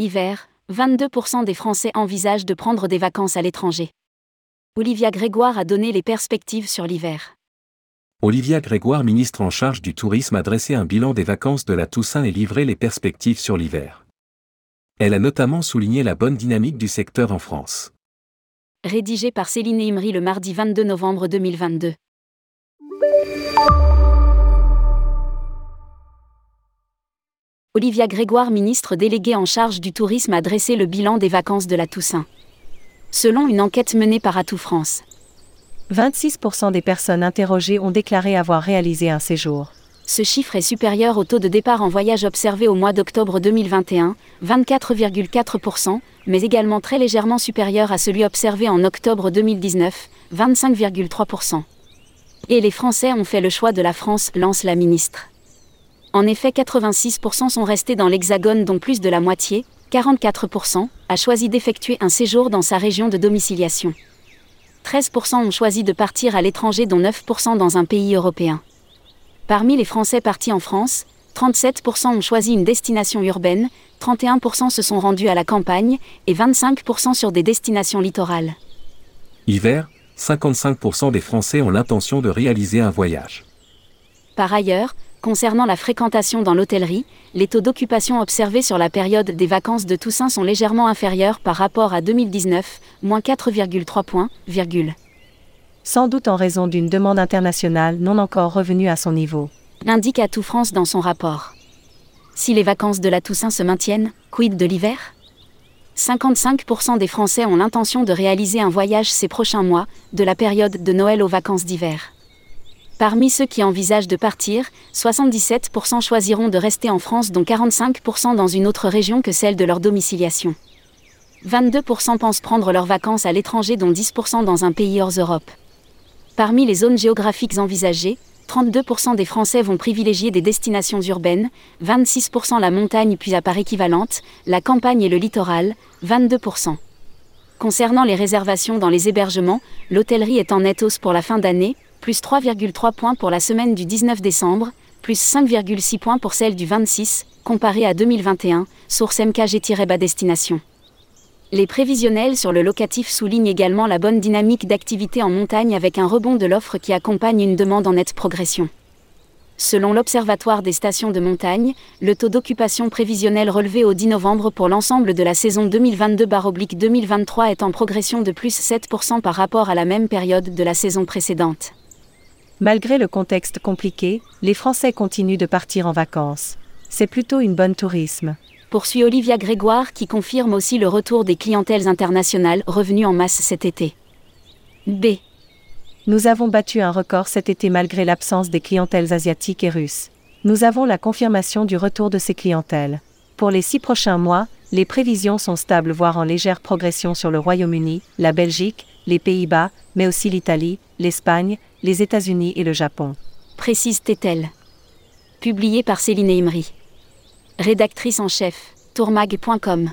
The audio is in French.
Hiver, 22% des Français envisagent de prendre des vacances à l'étranger. Olivia Grégoire a donné les perspectives sur l'hiver. Olivia Grégoire, ministre en charge du tourisme, a dressé un bilan des vacances de la Toussaint et livré les perspectives sur l'hiver. Elle a notamment souligné la bonne dynamique du secteur en France. Rédigé par Céline Imri le mardi 22 novembre 2022. Olivia Grégoire, ministre déléguée en charge du tourisme, a dressé le bilan des vacances de la Toussaint. Selon une enquête menée par Atout France, 26% des personnes interrogées ont déclaré avoir réalisé un séjour. Ce chiffre est supérieur au taux de départ en voyage observé au mois d'octobre 2021, 24,4%, mais également très légèrement supérieur à celui observé en octobre 2019, 25,3%. Et les Français ont fait le choix de la France, lance la ministre. En effet, 86% sont restés dans l'Hexagone, dont plus de la moitié, 44%, a choisi d'effectuer un séjour dans sa région de domiciliation. 13% ont choisi de partir à l'étranger, dont 9% dans un pays européen. Parmi les Français partis en France, 37% ont choisi une destination urbaine, 31% se sont rendus à la campagne et 25% sur des destinations littorales. Hiver, 55% des Français ont l'intention de réaliser un voyage. Par ailleurs, Concernant la fréquentation dans l'hôtellerie, les taux d'occupation observés sur la période des vacances de Toussaint sont légèrement inférieurs par rapport à 2019, moins 4,3 points, virgule. Sans doute en raison d'une demande internationale non encore revenue à son niveau. Indique Atout France dans son rapport. Si les vacances de la Toussaint se maintiennent, quid de l'hiver? 55% des Français ont l'intention de réaliser un voyage ces prochains mois, de la période de Noël aux vacances d'hiver. Parmi ceux qui envisagent de partir, 77% choisiront de rester en France dont 45% dans une autre région que celle de leur domiciliation. 22% pensent prendre leurs vacances à l'étranger dont 10% dans un pays hors Europe. Parmi les zones géographiques envisagées, 32% des Français vont privilégier des destinations urbaines, 26% la montagne puis à part équivalente, la campagne et le littoral, 22%. Concernant les réservations dans les hébergements, l'hôtellerie est en nette hausse pour la fin d'année, plus 3,3 points pour la semaine du 19 décembre, plus 5,6 points pour celle du 26, comparé à 2021, source MKG-bas destination. Les prévisionnels sur le locatif soulignent également la bonne dynamique d'activité en montagne avec un rebond de l'offre qui accompagne une demande en nette progression. Selon l'Observatoire des stations de montagne, le taux d'occupation prévisionnel relevé au 10 novembre pour l'ensemble de la saison 2022-2023 est en progression de plus 7% par rapport à la même période de la saison précédente. Malgré le contexte compliqué, les Français continuent de partir en vacances. C'est plutôt une bonne tourisme. Poursuit Olivia Grégoire qui confirme aussi le retour des clientèles internationales revenues en masse cet été. B. Nous avons battu un record cet été malgré l'absence des clientèles asiatiques et russes. Nous avons la confirmation du retour de ces clientèles. Pour les six prochains mois, les prévisions sont stables voire en légère progression sur le Royaume-Uni, la Belgique, les Pays-Bas, mais aussi l'Italie, l'Espagne, les États-Unis et le Japon. Précise Tétel. Publié par Céline Imri. Rédactrice en chef, tourmag.com.